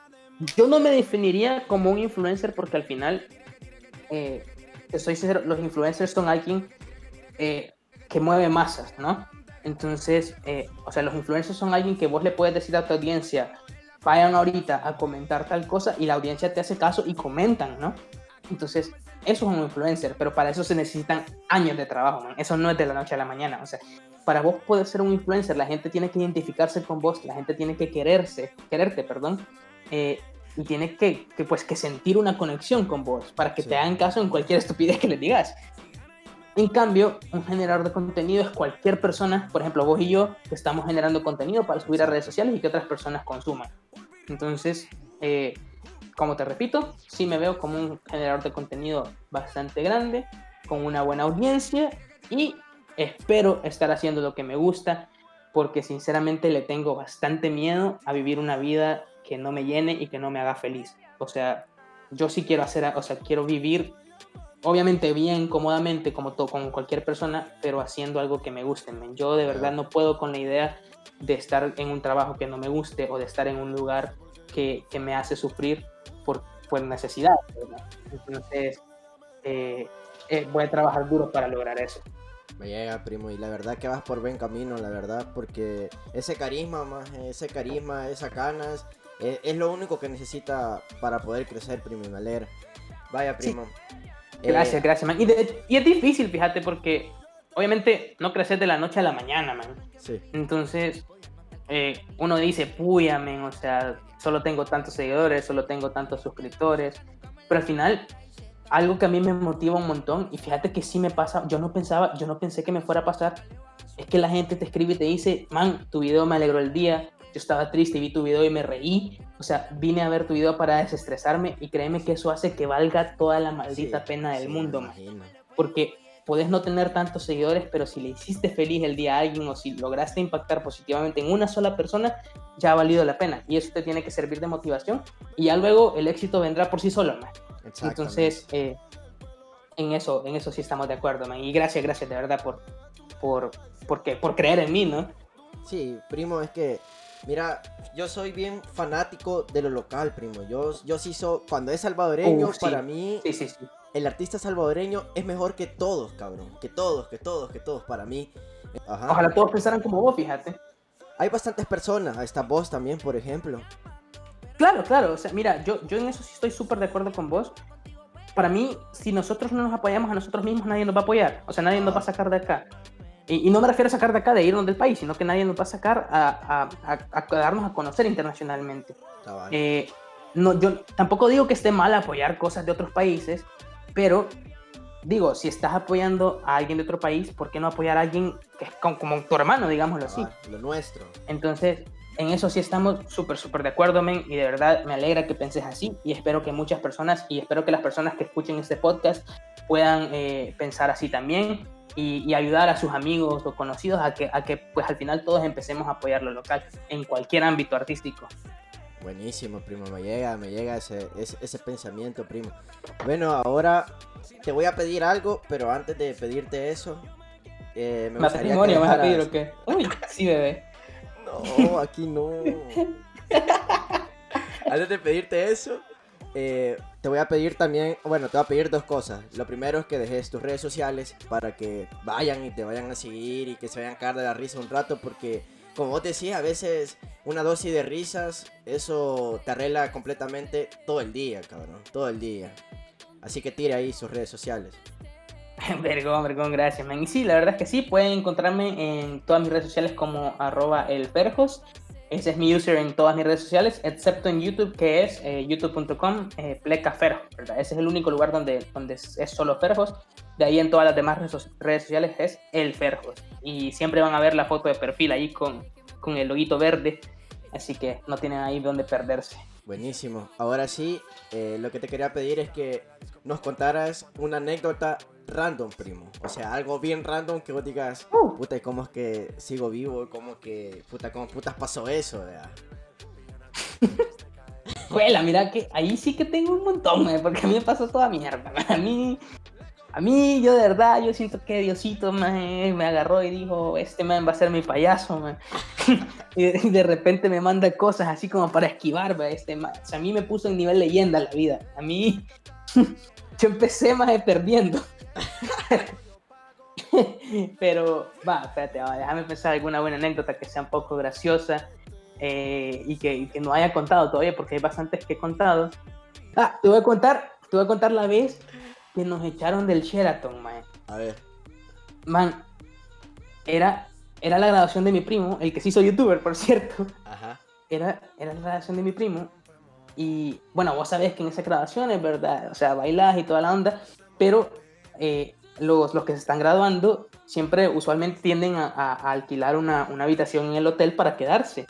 yo no me definiría como un influencer porque al final, eh, estoy sincero, los influencers son alguien eh, que mueve masas, ¿no? Entonces, eh, o sea, los influencers son alguien que vos le puedes decir a tu audiencia, vayan ahorita a comentar tal cosa y la audiencia te hace caso y comentan, ¿no? Entonces, eso es un influencer, pero para eso se necesitan años de trabajo, man. Eso no es de la noche a la mañana. O sea, para vos poder ser un influencer, la gente tiene que identificarse con vos, la gente tiene que quererse, quererte, perdón, eh, y tiene que, que, pues, que sentir una conexión con vos para que Sí. te hagan caso en cualquier estupidez que les digas. En cambio, un generador de contenido es cualquier persona, por ejemplo, vos y yo, que estamos generando contenido para subir a redes sociales y que otras personas consuman. Entonces, eh, como te repito, sí me veo como un generador de contenido bastante grande, con una buena audiencia y espero estar haciendo lo que me gusta, porque sinceramente le tengo bastante miedo a vivir una vida que no me llene y que no me haga feliz. O sea, yo sí quiero hacer, o sea, quiero vivir obviamente bien, cómodamente, como, todo, como cualquier persona, pero haciendo algo que me guste. Yo de verdad no puedo con la idea de estar en un trabajo que no me guste o de estar en un lugar que, que me hace sufrir por, por necesidad. ¿verdad? Entonces, eh, eh, voy a trabajar duro para lograr eso. Me llega, primo, y la verdad que vas por buen camino, la verdad, porque ese carisma, más ese carisma, esas ganas, eh, es lo único que necesita para poder crecer, primo, y me alegra. Vaya, primo. Eh, Gracias, gracias, man. Y, de- y es difícil, fíjate, porque obviamente no creces de la noche a la mañana, man. Sí, Entonces, eh, uno dice, puya, men, o sea, solo tengo tantos seguidores, solo tengo tantos suscriptores. Pero al final, algo que a mí me motiva un montón, y fíjate que sí me pasa, yo no pensaba, yo no pensé que me fuera a pasar, es que la gente te escribe y te dice, man, tu video me alegró el día, yo estaba triste y vi tu video y me reí. O sea, vine a ver tu video para desestresarme y créeme que eso hace que valga toda la maldita sí, pena del sí, mundo, man porque puedes no tener tantos seguidores, pero si le hiciste feliz el día a alguien o si lograste impactar positivamente en una sola persona, ya ha valido la pena. Y eso te tiene que servir de motivación y ya luego el éxito vendrá por sí solo, man. Entonces, eh, en, eso, en eso sí estamos de acuerdo, man. Y gracias, gracias de verdad por, por, por, qué? por creer en mí, ¿no? Sí, primo, es que, mira, yo soy bien fanático de lo local, primo. Yo, yo sí soy, cuando es salvadoreño, Uh, sí. para mí, Sí, sí, sí. El artista salvadoreño es mejor que todos, cabrón. Que todos, que todos, que todos, para mí. Ajá. Ojalá todos pensaran como vos, fíjate. Hay bastantes personas, está vos también, por ejemplo. Claro, claro. O sea, mira, yo, yo en eso sí estoy súper de acuerdo con vos. Para mí, si nosotros no nos apoyamos a nosotros mismos, nadie nos va a apoyar. O sea, nadie nos va a sacar de acá. Y, y no me refiero a sacar de acá, de irnos del país, sino que nadie nos va a sacar a, a, a, a darnos a conocer internacionalmente. Cabal. Eh, no, yo tampoco digo que esté mal apoyar cosas de otros países, pero digo, si estás apoyando a alguien de otro país, ¿por qué no apoyar a alguien que es como, como tu hermano, digámoslo así? Cabal, Lo nuestro. Entonces, en eso sí estamos súper, súper de acuerdo, men, y de verdad me alegra que penses así, y espero que muchas personas, y espero que las personas que escuchen este podcast puedan eh, pensar así también, y, y ayudar a sus amigos o conocidos a que, a que, pues al final todos empecemos a apoyar lo local, en cualquier ámbito artístico. Buenísimo, primo, me llega, me llega ese, ese, ese pensamiento, primo. Bueno, ahora te voy a pedir algo, pero antes de pedirte eso, eh, me ¿Matrimonio vas a pedir o qué? Uy, sí, bebé. No, aquí no. Antes de pedirte eso, eh, te voy a pedir también, bueno, te voy a pedir dos cosas. Lo primero es que dejes tus redes sociales para que vayan y te vayan a seguir y que se vayan a cagar de la risa un rato porque, como vos decías, a veces una dosis de risas, eso te arregla completamente todo el día, cabrón, todo el día. Así que tire ahí sus redes sociales. Vergón, vergón, gracias, man. Y sí, la verdad es que sí, pueden encontrarme en todas mis redes sociales como arroba elperjos. Ese es mi user en todas mis redes sociales, excepto en YouTube, que es eh, youtube.com eh, plecaferjo, ¿verdad? Ese es el único lugar donde, donde es solo Ferjos. De ahí en todas las demás redes, sociales es el Ferjos. Y siempre van a ver la foto de perfil ahí con, con el loguito verde. Así que no tienen ahí donde perderse. Buenísimo. Ahora sí, eh, lo que te quería pedir es que nos contaras una anécdota random, primo. O sea, algo bien random que vos digas, Uh. puta, ¿y cómo es que sigo vivo? ¿Cómo que, puta, cómo putas pasó eso? Juela, mira que ahí sí que tengo un montón, eh, porque a mí me pasó toda mierda. A mí, A mí, yo de verdad, yo siento que Diosito me agarró y dijo, este man va a ser mi payaso, man. y, de, repente me manda cosas así como para esquivar, este man. O sea, a mí me puso en nivel leyenda la vida. A mí, yo empecé más perdiendo. Pero, va, espérate, déjame pensar alguna buena anécdota que sea un poco graciosa eh, y, que, que, no haya contado todavía, porque hay bastantes que he contado. Ah, te voy a contar, te voy a contar la vez que nos echaron del Sheraton, man. A ver. Man, era, era la graduación de mi primo, el que se hizo youtuber, por cierto. Ajá. Era, era la graduación de mi primo. Y bueno, vos sabés que en esa graduación es verdad, o sea, bailas y toda la onda, pero eh, los, los que se están graduando siempre usualmente tienden a, a, alquilar una, una, habitación en el hotel para quedarse.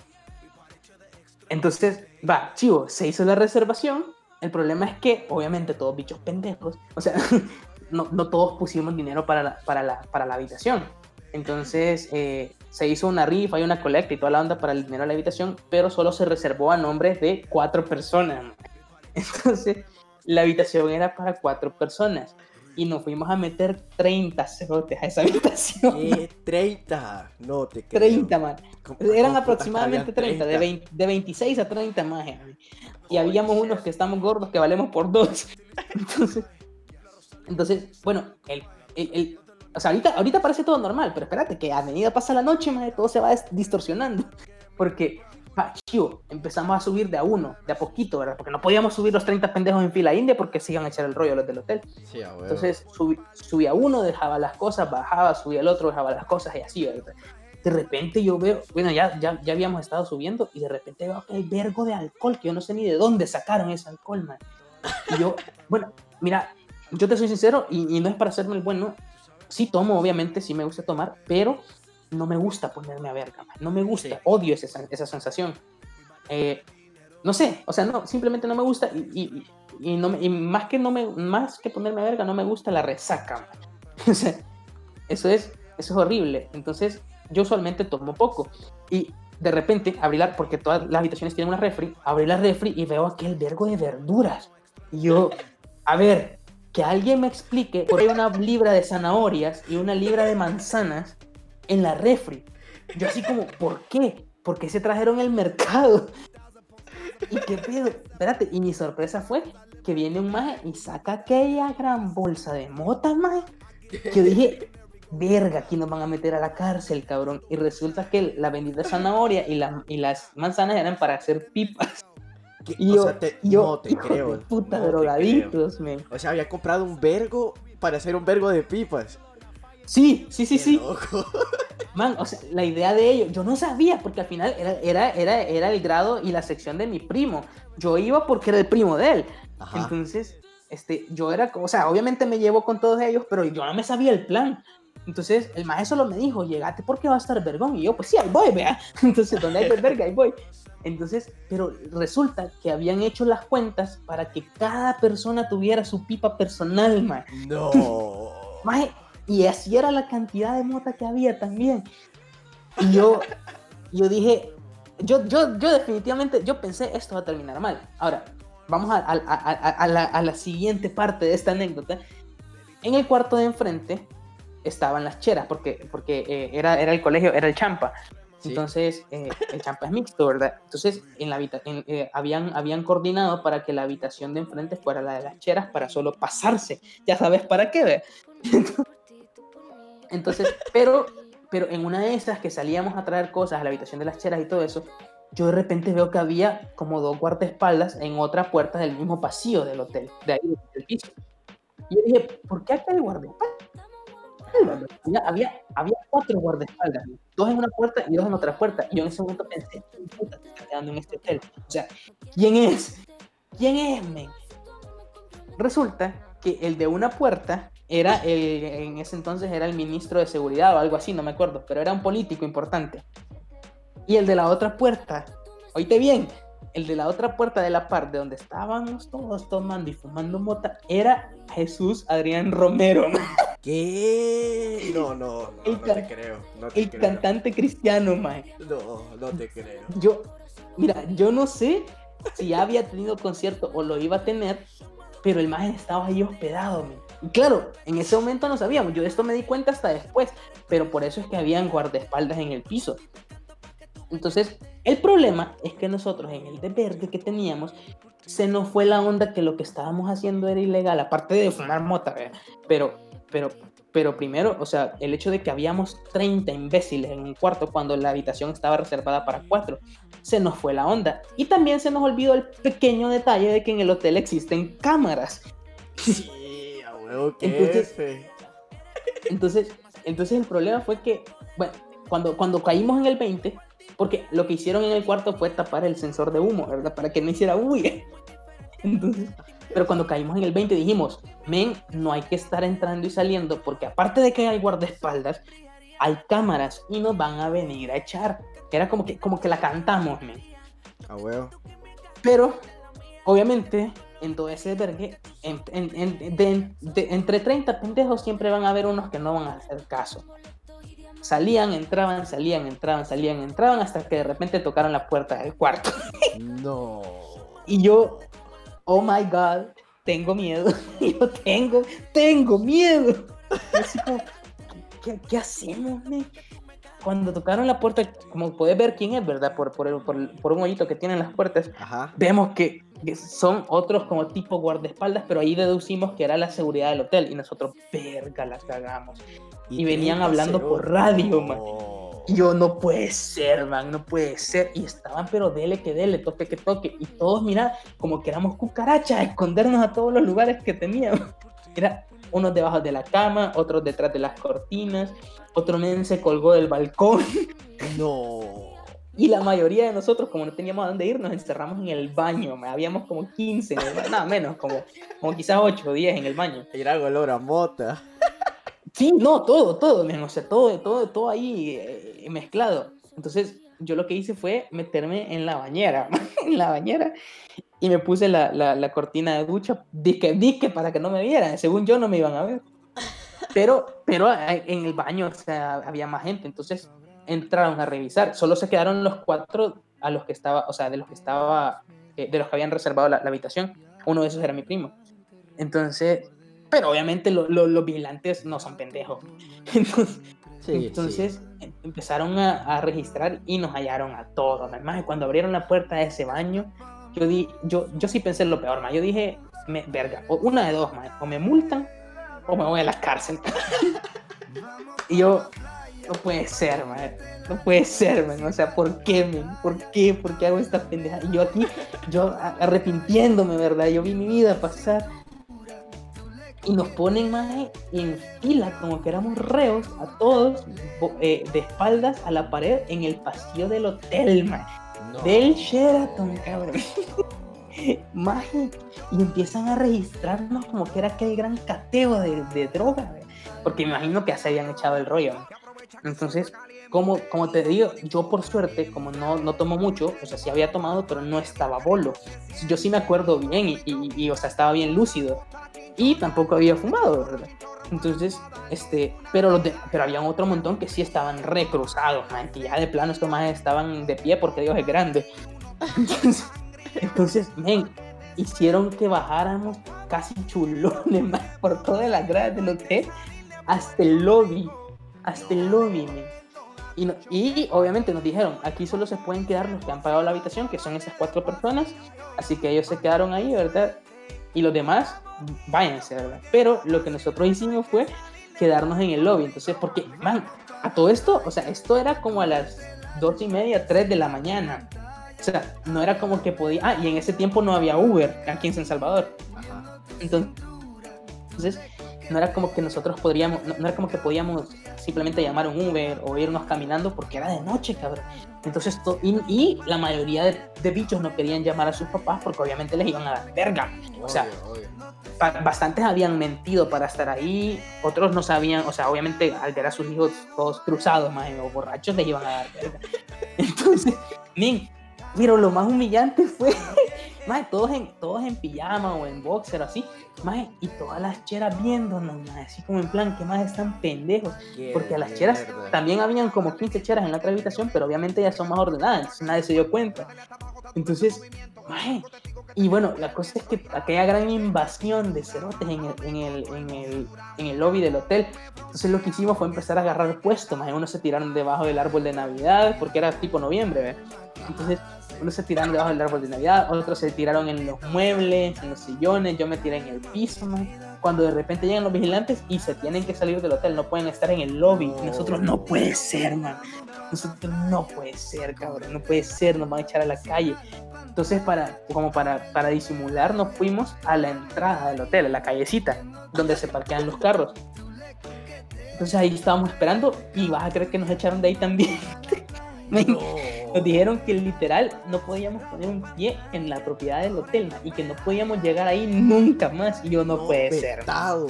Entonces, va, chivo, se hizo la reservación el problema es que, obviamente, todos bichos pendejos, o sea, no, no todos pusimos dinero para la, para la, para la habitación. Entonces, eh, se hizo una rifa y una colecta y toda la onda para el dinero de la habitación, pero solo se reservó a nombres de cuatro personas. Entonces, la habitación era para cuatro personas y nos fuimos a meter 30 cerotes a esa habitación. ¿Qué? 30, no te creo. 30, man. Eran aproximadamente 30, De, de, 26 a 30 más. Y habíamos unos que estamos gordos que valemos por dos. Entonces, entonces bueno, el, el, o sea, ahorita, ahorita parece todo normal, pero espérate que a medida pasa la noche, man, todo se va distorsionando. Porque pa, empezamos a subir de a uno, de a poquito, ¿verdad? Porque no podíamos subir los 30 pendejos en fila india porque se iban a echar el rollo los del hotel. Sí, Entonces subí, subía uno, dejaba las cosas, bajaba, subía el otro, dejaba las cosas y así, ¿verdad? De repente yo veo, bueno, ya, ya, ya habíamos estado subiendo y de repente veo que hay vergo de alcohol, que yo no sé ni de dónde sacaron ese alcohol, man. Y yo, bueno, mira, yo te soy sincero y, y no es para hacerme el bueno, sí tomo, obviamente, sí me gusta tomar, pero no me gusta ponerme a verga, no me gusta, odio esa, esa sensación. Eh, no sé, o sea, no, simplemente no me gusta y, y, no más, que no me, más que ponerme a verga, no me gusta la resaca. o sea, eso es, eso es horrible. Entonces, yo usualmente tomo poco. Y de repente abrí la, porque todas las habitaciones tienen una refri, abrí la refri y veo aquel vergo de verduras. Y yo, a ver, que alguien me explique por qué hay una libra de zanahorias y una libra de manzanas en la refri. Yo así como, ¿por qué? ¿Por qué se trajeron el mercado? ¿Y qué pedo? Espérate, y mi sorpresa fue que viene un maje y saca aquella gran bolsa de motas, maje. Que yo dije, verga, aquí nos van a meter a la cárcel, cabrón. Y resulta que la bendita zanahoria y, la, y las manzanas eran para hacer pipas. Y yo, no te creo. puta drogaditos. O sea, había comprado un vergo para hacer un vergo de pipas. Sí, sí, sí, sí. Man, o sea, la idea de ello, yo no sabía, porque al final era, era, era, era el grado y la sección de mi primo. Yo iba porque era el primo de él. Entonces, este, yo era, o sea, obviamente me llevo con todos ellos, pero yo no me sabía el plan. Entonces, el maestro solo me dijo, llegate porque va a estar vergón. Y yo, pues sí, ahí voy, vea. Entonces, donde hay verga, ahí voy. Entonces, pero resulta que habían hecho las cuentas para que cada persona tuviera su pipa personal, man. No. Maje, y así era la cantidad de mota que había también. Y yo, yo dije, yo, yo, yo definitivamente, yo pensé, esto va a terminar mal. Ahora, vamos a, a, a, la, a, la, siguiente parte de esta anécdota. En el cuarto de enfrente estaban las cheras, porque, porque eh, era, era el colegio, era el champa. Entonces, eh, el champa es mixto, ¿verdad? Entonces, en la en, eh, habían, habían coordinado para que la habitación de enfrente fuera la de las cheras para solo pasarse. Ya sabes para qué, ¿ve? Entonces, pero, pero en una de esas que salíamos a traer cosas a la habitación de las cheras y todo eso, yo de repente veo que había como dos guardaespaldas en otra puerta del mismo pasillo del hotel, de ahí del piso. Y yo dije, ¿por qué acá hay guardaespaldas? Había, había, cuatro guardaespaldas, dos en una puerta y dos en otra puerta. Y yo en ese momento pensé, puta, te está quedando en este hotel. O sea, ¿quién es? ¿Quién es, men? Resulta que el de una puerta era el, en ese entonces era el ministro de seguridad o algo así, no me acuerdo, pero era un político importante. Y el de la otra puerta, oíste bien, el de la otra puerta de la parte donde estábamos todos tomando y fumando mota era Jesús Adrián Romero. ¿Qué? No, no, no, no te creo. el cantante cristiano, man. No, no te creo. Yo, mira, yo no sé si ya había tenido concierto o lo iba a tener, pero el maje estaba ahí hospedado, men. Y claro, en ese momento no sabíamos, yo de esto me di cuenta hasta después, pero por eso es que habían guardaespaldas en el piso. Entonces, el problema es que nosotros en el de verde que teníamos, se nos fue la onda que lo que estábamos haciendo era ilegal, aparte de fumar mota, ¿verdad? pero, pero, pero primero, o sea, el hecho de que habíamos 30 imbéciles en un cuarto cuando la habitación estaba reservada para cuatro, se nos fue la onda. Y también se nos olvidó el pequeño detalle de que en el hotel existen cámaras. Sí, a huevo que Entonces- es, fe. Entonces, entonces el problema fue que, bueno, cuando, cuando caímos en el 20, porque lo que hicieron en el cuarto fue tapar el sensor de humo, ¿verdad? Para que no hiciera bulla. Entonces, pero cuando caímos en el 20 dijimos, men, no hay que estar entrando y saliendo, porque aparte de que hay guardaespaldas, hay cámaras y nos van a venir a echar. Era como que, como que la cantamos, men. A huevo. Pero, obviamente, en todo ese vergue, en- en- en- de- de- entre 30 pendejos siempre van a haber unos que no van a hacer caso. Salían, entraban, salían, entraban, salían, entraban, hasta que de repente tocaron la puerta del cuarto. No. Y yo, oh my god, tengo miedo. Yo tengo, tengo miedo. Y así como, ¿qué, qué hacemos, men? Cuando tocaron la puerta, como puedes ver quién es, ¿verdad? Por, por, el- por, por un hoyito que tienen las puertas, Ajá. vemos que, que son otros como tipo guardaespaldas, pero ahí deducimos que era la seguridad del hotel y nosotros, verga, las cagamos. Y venían 30 hablando por radio, man. Y yo, no puede ser, man, no puede ser. Y estaban, pero dele que dele, toque que toque. Y todos, mira, como que éramos cucarachas, a escondernos a todos los lugares que teníamos. Era unos debajo de la cama, otros detrás de las cortinas, otro men se colgó del balcón. No. Y la mayoría de nosotros, como no teníamos a dónde ir, nos encerramos en el baño. Habíamos como 15, en el ba- nada menos, como, como quizás 8 o 10 en el baño. Era olor a mota. Sí, no, todo, todo, o sea, todo, todo, todo ahí eh, mezclado. Entonces, yo lo que hice fue meterme en la bañera, en la bañera, y me puse la, la, la cortina de ducha, disque, disque para que no me vieran. Según yo, no me iban a ver. Pero, pero eh, en el baño, o sea, había más gente, entonces entraron a revisar. Solo se quedaron los cuatro a los que estaba, o sea, de los que estaba, eh, de los que habían reservado la, la habitación. Uno de esos era mi primo. Entonces, pero obviamente lo- lo- los vigilantes no son pendejos. Entonces, Sí, entonces em- empezaron a, a registrar y nos hallaron a todos. Además, cuando abrieron la puerta de ese baño, yo, di, yo, yo sí pensé en lo peor, ma. Yo dije, me, verga, o una de dos, ma, o me multan o me voy a la cárcel. y yo, no puede ser, ma, no puede ser, man. O sea, ¿por qué, man? ¿Por qué? ¿Por qué hago esta pendeja? Y yo aquí, yo arrepintiéndome, ¿verdad? Yo vi mi vida pasar. Y nos ponen más en fila, como que éramos reos, a todos, eh, de espaldas a la pared en el pasillo del hotel, man. No. Del Sheraton, cabrón. Maje, y empiezan a registrarnos como que era aquel gran cateo de, de droga, güey. porque me imagino que ya se habían echado el rollo. Entonces, como, como te digo, yo por suerte, como no, no tomo mucho, o sea, sí había tomado, pero no estaba bolo. Yo sí me acuerdo bien y, y- o sea, estaba bien lúcido. Y tampoco había fumado, ¿verdad? Entonces, este, pero, los de- pero había otro montón que sí estaban recruzados, man, que ya de plano estos más estaban de pie porque Dios es grande. Entonces, men, hicieron que bajáramos casi chulones, man, por todas las gradas del hotel hasta el lobby, hasta el lobby, men. Y, no- y obviamente nos dijeron, aquí solo se pueden quedar los que han pagado la habitación, que son esas cuatro personas, así que ellos se quedaron ahí, ¿verdad? Y los demás, váyanse, ¿verdad? Pero lo que nosotros hicimos fue quedarnos en el lobby, entonces, porque, man, a todo esto, o sea, esto era como a las dos y media, tres de la mañana. O sea, no era como que podía... Ah, y en ese tiempo no había Uber aquí en San Salvador. Entonces, entonces, no era como que nosotros podríamos, no, no era como que podíamos simplemente llamar un Uber o irnos caminando porque era de noche, cabrón. Entonces, to- y, y la mayoría de, de bichos no querían llamar a sus papás porque obviamente les iban a dar verga. O sea, Obvio, obvio. ba- bastantes habían mentido para estar ahí, otros no sabían, o sea, obviamente al ver a sus hijos todos cruzados, más o borrachos, les iban a dar verga. Entonces, men, pero lo más humillante fue, más todos en, todos en pijama o en boxer así, más y todas las cheras viéndonos, maje, así como en plan, que más están pendejos. Porque a las cheras también habían como 15 cheras en la otra habitación, pero obviamente ya son más ordenadas, entonces nadie se dio cuenta. Entonces, maje, Y bueno, la cosa es que aquella gran invasión de cerotes en el, en el, en el, en el lobby del hotel. Entonces lo que hicimos fue empezar a agarrar puestos. Más unos se tiraron debajo del árbol de Navidad, porque era tipo noviembre. ¿ve? Entonces unos se tiraron debajo del árbol de Navidad, otros se tiraron en los muebles, en los sillones, yo me tiré en el piso. man. Cuando de repente llegan los vigilantes y se tienen que salir del hotel, no pueden estar en el lobby. Y nosotros, no puede ser, man. Nosotros, no puede ser, cabrón, no puede ser, nos van a echar a la calle. Entonces, para, como para, para disimular, nos fuimos a la entrada del hotel, a la callecita, donde se parquean los carros. Entonces ahí estábamos esperando y vas a creer que nos echaron de ahí también. Men, Nos dijeron que literal no podíamos poner un pie en la propiedad del hotel ma, y que no podíamos llegar ahí nunca más. Y yo, no, puede ser. vetado.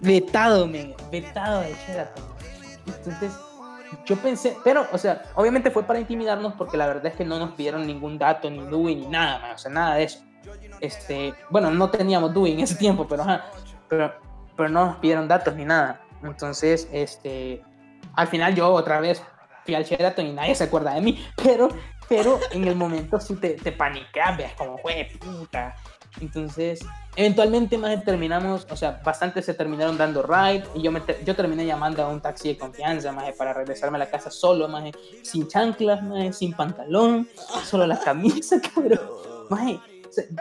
Vetado, men, vetado de Sheraton. Entonces, yo pensé, pero, o sea, obviamente fue para intimidarnos porque la verdad es que no nos pidieron ningún dato, ni DUI, ni nada, man, o sea, nada de eso. Este, bueno, no teníamos DUI en ese tiempo, pero, ajá, pero, pero no nos pidieron datos ni nada. Entonces, este, al final yo otra vez fui al Sheraton y nadie se acuerda de mí, pero, pero en el momento sí te, te paniqueas, ves como, fue puta. Entonces, eventualmente más terminamos, o sea, bastante se terminaron dando ride y yo, me yo terminé llamando a un taxi de confianza, más para regresarme a la casa solo, más sin chanclas, más sin pantalón, solo la camisa, cabrón. Maje,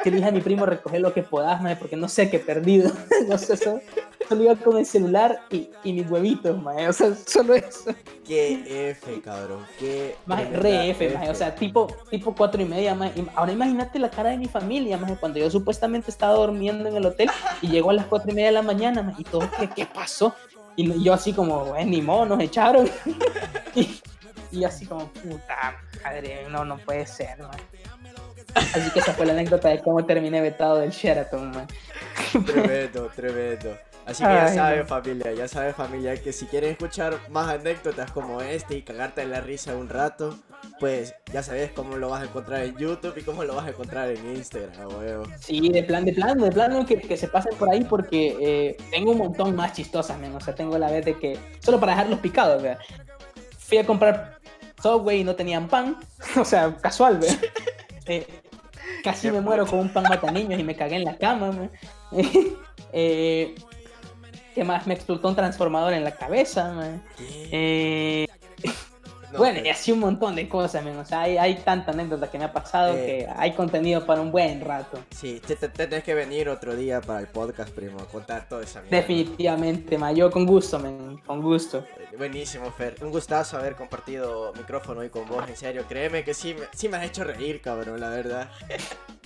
que le dije a mi primo recoger lo que puedas, maje, porque no sé qué he perdido. no sé, solo, solo iba con el celular y, y mis huevitos, maje, o sea, solo eso. Qué F, cabrón. Qué. Maje, re F, maje, o sea, tipo, tipo cuatro y media, maje. Ahora imagínate la cara de mi familia, maje, cuando yo supuestamente estaba durmiendo en el hotel y llegó a las cuatro y media de la mañana, maje, y todo, ¿qué, qué pasó? Y yo así como, bueno, ni modo, nos echaron. y, y así como, puta madre, no, no puede ser, maje. Así que esa fue la anécdota de cómo terminé vetado del Sheraton, man. Tremendo, tremendo. Así que ya saben, no. familia, ya saben, familia, que si quieren escuchar más anécdotas como este y cagarte en la risa un rato, pues ya sabes cómo lo vas a encontrar en YouTube y cómo lo vas a encontrar en Instagram, huevo. Sí, de plan, de plano, de plano que, que se pasen por ahí porque eh, tengo un montón más chistosas, men. O sea, tengo la vez de que, solo para dejarlos picados, vea. Fui a comprar Subway y no tenían pan. O sea, casual, vea. Eh, casi me muero con un pan mata niños y me cagué en la cama. Eh, ¿Qué más? Me explotó un transformador en la cabeza, man. Eh, No, bueno, pero- y así un montón de cosas, men. O sea, hay, hay tanta anécdota que me ha pasado Eh. que hay contenido para un buen rato. Sí, te, te- tenés que venir otro día para el podcast, primo, a contar toda esa mierda. Definitivamente, ma. Yo con gusto, men. Con gusto. Buenísimo, Fer. Un gustazo haber compartido micrófono hoy con vos, en serio. Créeme que sí, me- sí me has hecho reír, cabrón, la verdad.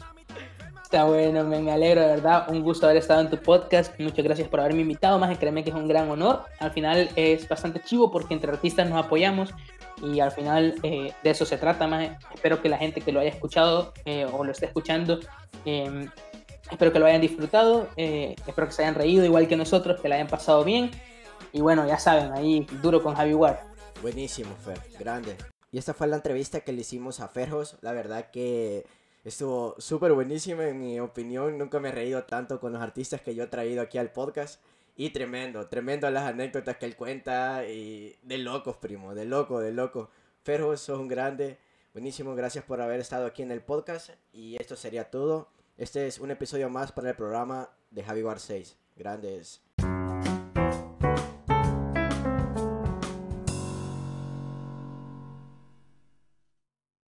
Está bueno, me alegro de verdad. Un gusto haber estado en tu podcast. Muchas gracias por haberme invitado. Más créeme que es un gran honor. Al final es bastante chivo porque entre artistas nos apoyamos y al final eh, de eso se trata. Más espero que la gente que lo haya escuchado eh, o lo esté escuchando, eh, espero que lo hayan disfrutado. eh, espero que se hayan reído igual que nosotros, que la hayan pasado bien. Y bueno, ya saben, ahí duro con Javi War. Buenísimo, Fer, grande. Y esta fue la entrevista que le hicimos a Ferjos. La verdad que estuvo súper buenísima, en mi opinión. Nunca me he reído tanto con los artistas que yo he traído aquí al podcast. Y tremendo, tremendo las anécdotas que él cuenta. Y de locos, primo, de loco, de loco. Ferjos, sos un grande. Buenísimo, gracias por haber estado aquí en el podcast. Y esto sería todo. Este es un episodio más para el programa de Javi War 6. Grandes.